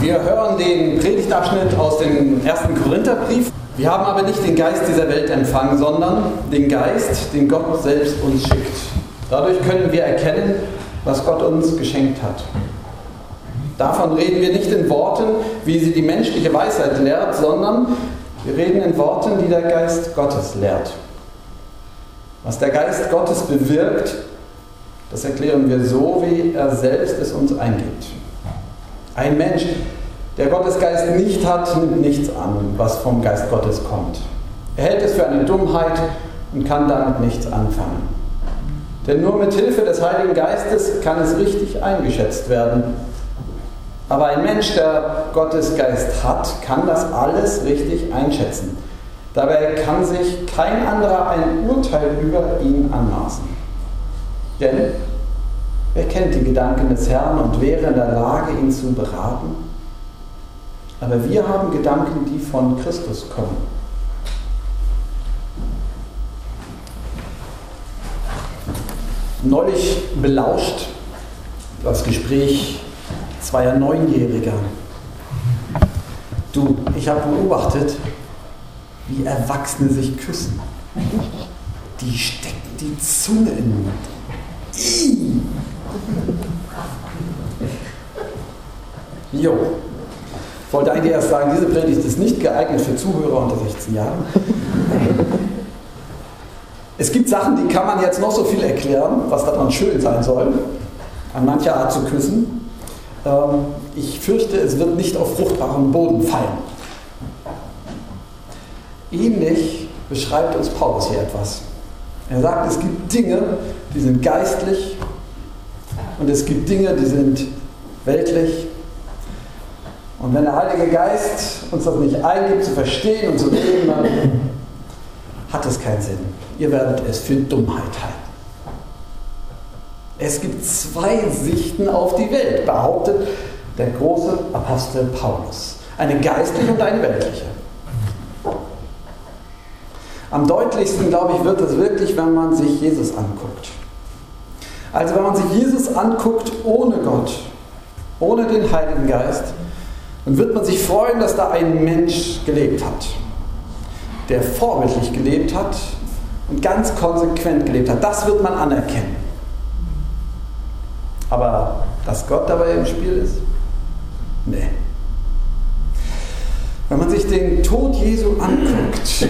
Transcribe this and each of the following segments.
Wir hören den Predigtabschnitt aus dem ersten Korintherbrief. Wir haben aber nicht den Geist dieser Welt empfangen, sondern den Geist, den Gott selbst uns schickt. Dadurch können wir erkennen, was Gott uns geschenkt hat. Davon reden wir nicht in Worten, wie sie die menschliche Weisheit lehrt, sondern wir reden in Worten, die der Geist Gottes lehrt. Was der Geist Gottes bewirkt, das erklären wir so, wie er selbst es uns eingibt. Ein Mensch, der Gottes Geist nicht hat, nimmt nichts an, was vom Geist Gottes kommt. Er hält es für eine Dummheit und kann damit nichts anfangen. Denn nur mit Hilfe des Heiligen Geistes kann es richtig eingeschätzt werden. Aber ein Mensch, der Gottes Geist hat, kann das alles richtig einschätzen. Dabei kann sich kein anderer ein Urteil über ihn anmaßen. Denn wer kennt die Gedanken des Herrn und wäre in der Lage, ihn zu beraten? Aber wir haben Gedanken, die von Christus kommen. Neulich belauscht das Gespräch zweier Neunjähriger. Du, ich habe beobachtet, wie Erwachsene sich küssen. Die stecken die Zunge in den Mund. Jo. Ich wollte eigentlich erst sagen, diese Predigt ist nicht geeignet für Zuhörer unter 16 Jahren. Es gibt Sachen, die kann man jetzt noch so viel erklären, was daran schön sein soll, an mancher Art zu küssen. Ähm, ich fürchte, es wird nicht auf fruchtbaren Boden fallen. Ähnlich beschreibt uns Paulus hier etwas. Er sagt, es gibt Dinge, die sind geistlich und es gibt Dinge, die sind weltlich. Und wenn der Heilige Geist uns das nicht eingibt, zu verstehen und zu leben, dann hat es keinen Sinn. Ihr werdet es für Dummheit halten. Es gibt zwei Sichten auf die Welt, behauptet der große Apostel Paulus. Eine geistliche und eine weltliche. Am deutlichsten, glaube ich, wird es wirklich, wenn man sich Jesus anguckt. Also wenn man sich Jesus anguckt ohne Gott, ohne den Heiligen Geist, dann wird man sich freuen, dass da ein Mensch gelebt hat, der vorbildlich gelebt hat und ganz konsequent gelebt hat. Das wird man anerkennen. Aber dass Gott dabei im Spiel ist? Nee. Wenn man sich den Tod Jesu anguckt,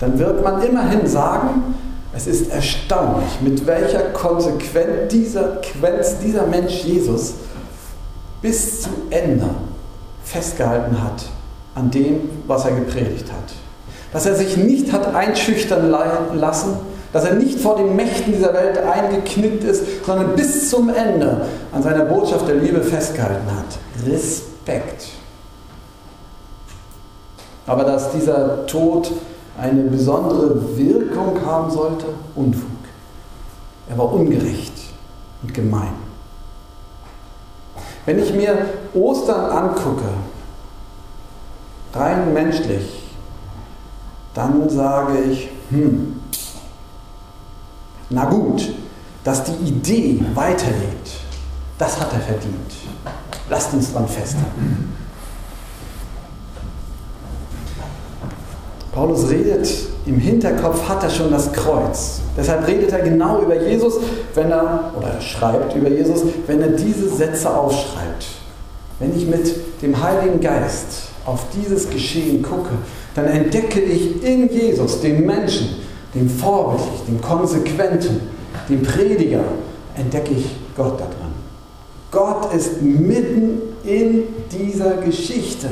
dann wird man immerhin sagen, es ist erstaunlich, mit welcher Konsequenz dieser, dieser Mensch Jesus bis zu Ende festgehalten hat an dem, was er gepredigt hat. Dass er sich nicht hat einschüchtern lassen, dass er nicht vor den Mächten dieser Welt eingeknickt ist, sondern bis zum Ende an seiner Botschaft der Liebe festgehalten hat. Respekt. Aber dass dieser Tod eine besondere Wirkung haben sollte? Unfug. Er war ungerecht und gemein. Wenn ich mir Ostern angucke, rein menschlich, dann sage ich, hm, na gut, dass die Idee weiterlebt, das hat er verdient. Lasst uns dran festhalten. Paulus redet, im Hinterkopf hat er schon das Kreuz. Deshalb redet er genau über Jesus, wenn er, oder schreibt über Jesus, wenn er diese Sätze aufschreibt. Wenn ich mit dem Heiligen Geist auf dieses Geschehen gucke, dann entdecke ich in Jesus, dem Menschen, dem Vorbildlich, dem Konsequenten, dem Prediger, entdecke ich Gott da drin. Gott ist mitten in dieser Geschichte.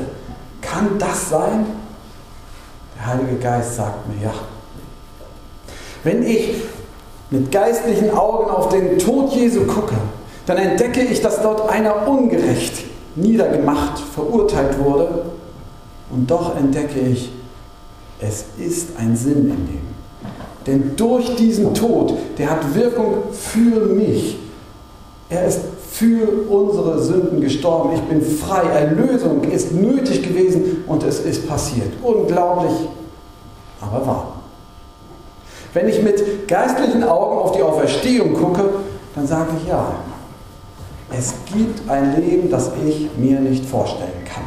Kann das sein? Heilige Geist sagt mir ja. Wenn ich mit geistlichen Augen auf den Tod Jesu gucke, dann entdecke ich, dass dort einer ungerecht niedergemacht, verurteilt wurde. Und doch entdecke ich, es ist ein Sinn in dem. Denn durch diesen Tod, der hat Wirkung für mich. Er ist für unsere Sünden gestorben. Ich bin frei. Erlösung ist nötig gewesen und es ist passiert. Unglaublich, aber wahr. Wenn ich mit geistlichen Augen auf die Auferstehung gucke, dann sage ich ja, Es gibt ein Leben, das ich mir nicht vorstellen kann.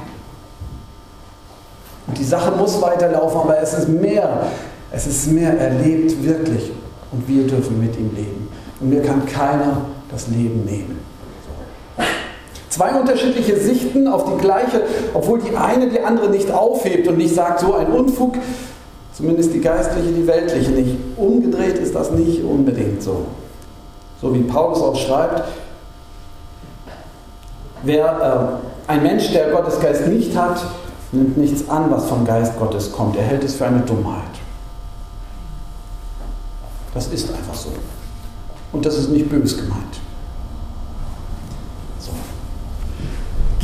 Und die Sache muss weiterlaufen, aber es ist mehr. Es ist mehr. Er lebt wirklich. Und wir dürfen mit ihm leben. Und mir kann keiner das Leben nehmen. Zwei unterschiedliche Sichten auf die gleiche, obwohl die eine die andere nicht aufhebt und nicht sagt, so ein Unfug, zumindest die geistliche, die weltliche nicht. Umgedreht ist das nicht unbedingt so. So wie Paulus auch schreibt, wer äh, ein Mensch, der Gottes Geist nicht hat, nimmt nichts an, was vom Geist Gottes kommt. Er hält es für eine Dummheit. Das ist einfach so. Und das ist nicht bös gemeint.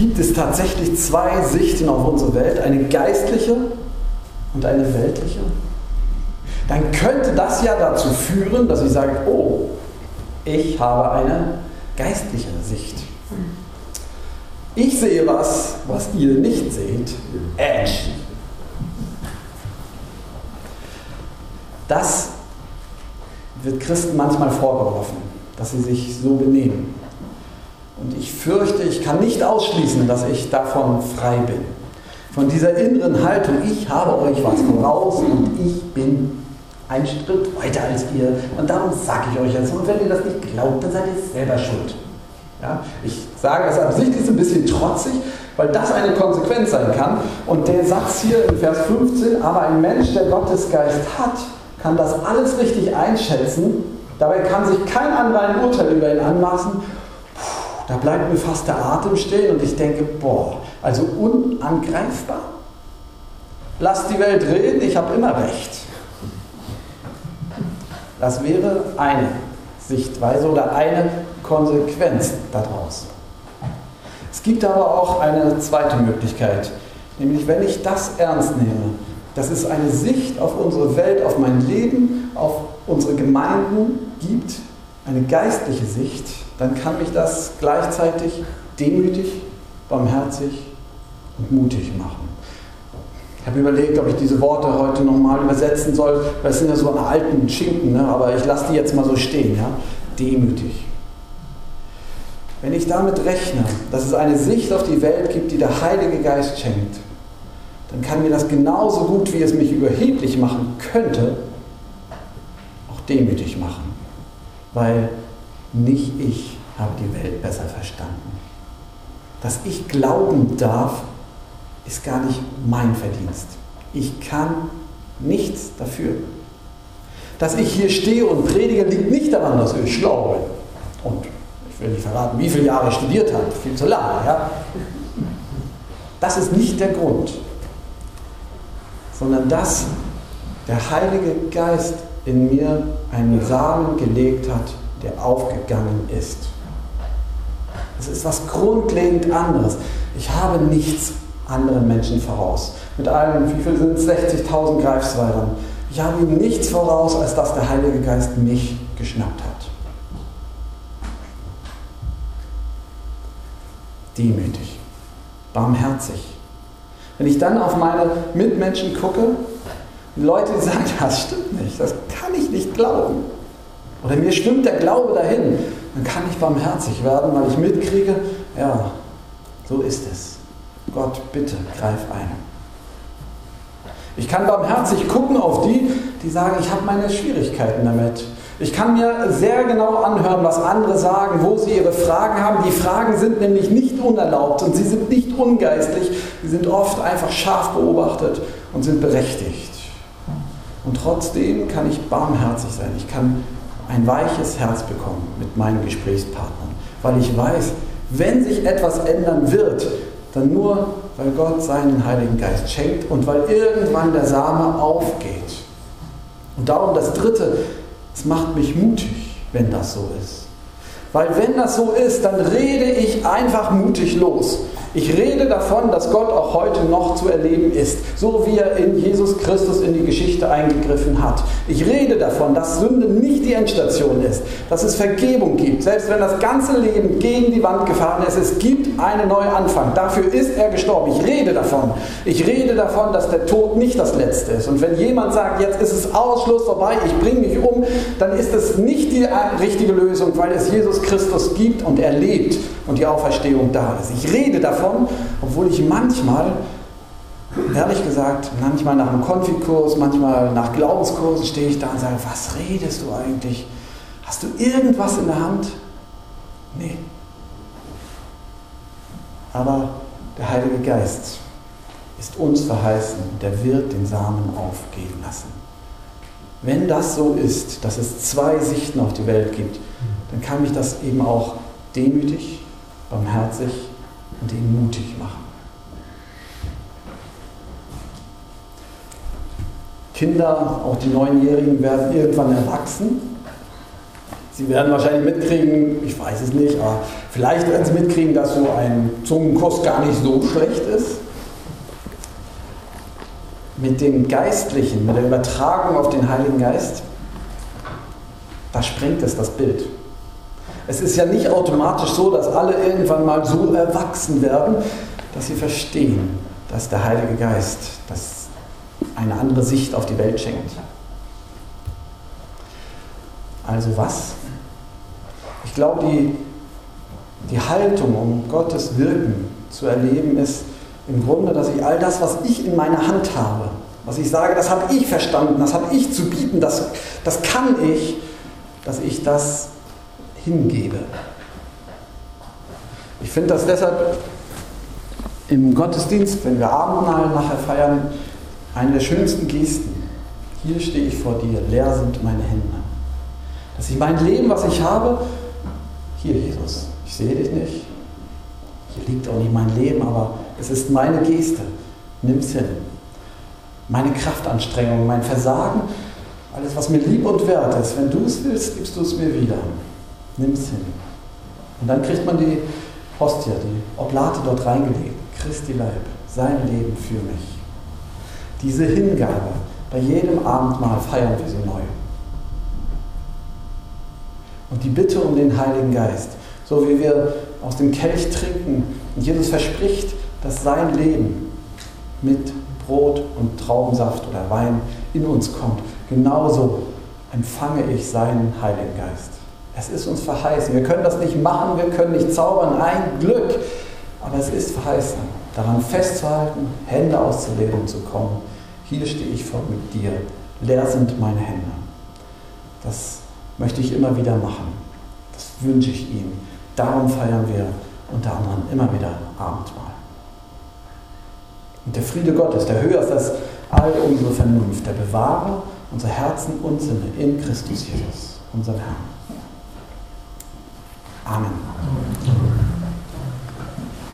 Gibt es tatsächlich zwei Sichten auf unsere Welt, eine geistliche und eine weltliche? Dann könnte das ja dazu führen, dass ich sage, oh, ich habe eine geistliche Sicht. Ich sehe was, was ihr nicht seht. Edge. Das wird Christen manchmal vorgeworfen, dass sie sich so benehmen. Und ich fürchte, ich kann nicht ausschließen, dass ich davon frei bin. Von dieser inneren Haltung, ich habe euch was voraus und ich bin ein Schritt weiter als ihr. Und darum sage ich euch jetzt. Und wenn ihr das nicht glaubt, dann seid ihr selber schuld. Ja? Ich sage das absichtlich ein bisschen trotzig, weil das eine Konsequenz sein kann. Und der Satz hier in Vers 15, aber ein Mensch, der Gottesgeist hat, kann das alles richtig einschätzen. Dabei kann sich kein anderer ein Urteil über ihn anmaßen. Da bleibt mir fast der Atem stehen und ich denke, boah, also unangreifbar. Lass die Welt reden, ich habe immer recht. Das wäre eine Sichtweise oder eine Konsequenz daraus. Es gibt aber auch eine zweite Möglichkeit, nämlich wenn ich das ernst nehme, dass es eine Sicht auf unsere Welt, auf mein Leben, auf unsere Gemeinden gibt, eine geistliche Sicht, dann kann mich das gleichzeitig demütig, barmherzig und mutig machen. Ich habe überlegt, ob ich diese Worte heute nochmal übersetzen soll, weil es sind ja so eine alten Schinken, ne? aber ich lasse die jetzt mal so stehen. Ja? Demütig. Wenn ich damit rechne, dass es eine Sicht auf die Welt gibt, die der Heilige Geist schenkt, dann kann mir das genauso gut, wie es mich überheblich machen könnte, auch demütig machen. Weil nicht ich habe die Welt besser verstanden. Dass ich glauben darf, ist gar nicht mein Verdienst. Ich kann nichts dafür. Dass ich hier stehe und predige, liegt nicht daran, dass ich schlau bin. Und ich will nicht verraten, wie viele Jahre ich studiert habe, viel zu lange. Ja? Das ist nicht der Grund sondern dass der Heilige Geist in mir einen Samen gelegt hat, der aufgegangen ist. Es ist was grundlegend anderes. Ich habe nichts anderen Menschen voraus. Mit allen, wie viel sind es? 60.000 Greifswaldern. Ich habe ihm nichts voraus, als dass der Heilige Geist mich geschnappt hat. Demütig, barmherzig, wenn ich dann auf meine Mitmenschen gucke, Leute, die sagen, das stimmt nicht, das kann ich nicht glauben. Oder mir stimmt der Glaube dahin, dann kann ich barmherzig werden, weil ich mitkriege, ja, so ist es. Gott, bitte, greif ein. Ich kann barmherzig gucken auf die, die sagen, ich habe meine Schwierigkeiten damit. Ich kann mir sehr genau anhören, was andere sagen, wo sie ihre Fragen haben. Die Fragen sind nämlich nicht unerlaubt und sie sind nicht ungeistlich. Sie sind oft einfach scharf beobachtet und sind berechtigt. Und trotzdem kann ich barmherzig sein. Ich kann ein weiches Herz bekommen mit meinen Gesprächspartnern, weil ich weiß, wenn sich etwas ändern wird, dann nur, weil Gott seinen Heiligen Geist schenkt und weil irgendwann der Same aufgeht. Und darum das Dritte, es macht mich mutig, wenn das so ist. Weil wenn das so ist, dann rede ich einfach mutig los. Ich rede davon, dass Gott auch heute noch zu erleben ist, so wie er in Jesus Christus in die Geschichte eingegriffen hat. Ich rede davon, dass Sünde nicht die Endstation ist, dass es Vergebung gibt, selbst wenn das ganze Leben gegen die Wand gefahren ist. Es gibt einen Neuanfang. Dafür ist er gestorben. Ich rede davon. Ich rede davon, dass der Tod nicht das Letzte ist. Und wenn jemand sagt, jetzt ist es Ausschluss vorbei, ich bringe mich um, dann ist es nicht die richtige Lösung, weil es Jesus Christus gibt und er lebt und die Auferstehung da ist. Ich rede davon, obwohl ich manchmal, ehrlich gesagt, manchmal nach einem Konfikurs, manchmal nach Glaubenskursen stehe ich da und sage, was redest du eigentlich? Hast du irgendwas in der Hand? Nee. Aber der Heilige Geist ist uns verheißen und er wird den Samen aufgehen lassen. Wenn das so ist, dass es zwei Sichten auf die Welt gibt, dann kann mich das eben auch demütig, barmherzig und eben mutig machen. Kinder, auch die Neunjährigen, werden irgendwann erwachsen. Sie werden wahrscheinlich mitkriegen, ich weiß es nicht, aber vielleicht werden sie mitkriegen, dass so ein Zungenkuss gar nicht so schlecht ist. Mit dem Geistlichen, mit der Übertragung auf den Heiligen Geist, da sprengt es das Bild. Es ist ja nicht automatisch so, dass alle irgendwann mal so erwachsen werden, dass sie verstehen, dass der Heilige Geist das eine andere Sicht auf die Welt schenkt. Also was? Ich glaube, die, die Haltung, um Gottes Wirken zu erleben, ist im Grunde, dass ich all das, was ich in meiner Hand habe, was ich sage, das habe ich verstanden, das habe ich zu bieten, das, das kann ich, dass ich das hingebe. Ich finde das deshalb im Gottesdienst, wenn wir Abendmahl nachher feiern, eine der schönsten Gesten. Hier stehe ich vor dir, leer sind meine Hände. Dass ich mein Leben, was ich habe, hier Jesus, ich sehe dich nicht, hier liegt auch nicht mein Leben, aber es ist meine Geste, nimm es hin. Meine Kraftanstrengung, mein Versagen, alles, was mir lieb und wert ist, wenn du es willst, gibst du es mir wieder nimm es hin. Und dann kriegt man die Hostie, die Oblate dort reingelegt. Christi Leib, sein Leben für mich. Diese Hingabe, bei jedem Abendmahl feiern wir sie neu. Und die Bitte um den Heiligen Geist, so wie wir aus dem Kelch trinken und Jesus verspricht, dass sein Leben mit Brot und Traubensaft oder Wein in uns kommt, genauso empfange ich seinen Heiligen Geist. Es ist uns verheißen. Wir können das nicht machen, wir können nicht zaubern, ein Glück. Aber es ist verheißen, daran festzuhalten, Hände auszulegen und zu kommen. Hier stehe ich vor mit dir. Leer sind meine Hände. Das möchte ich immer wieder machen. Das wünsche ich ihm. Darum feiern wir unter anderem immer wieder Abendmahl. Und der Friede Gottes, der höher ist als all unsere Vernunft, der bewahre unser Herzen und Sinne in Christus Jesus, unserem Herrn. Amen.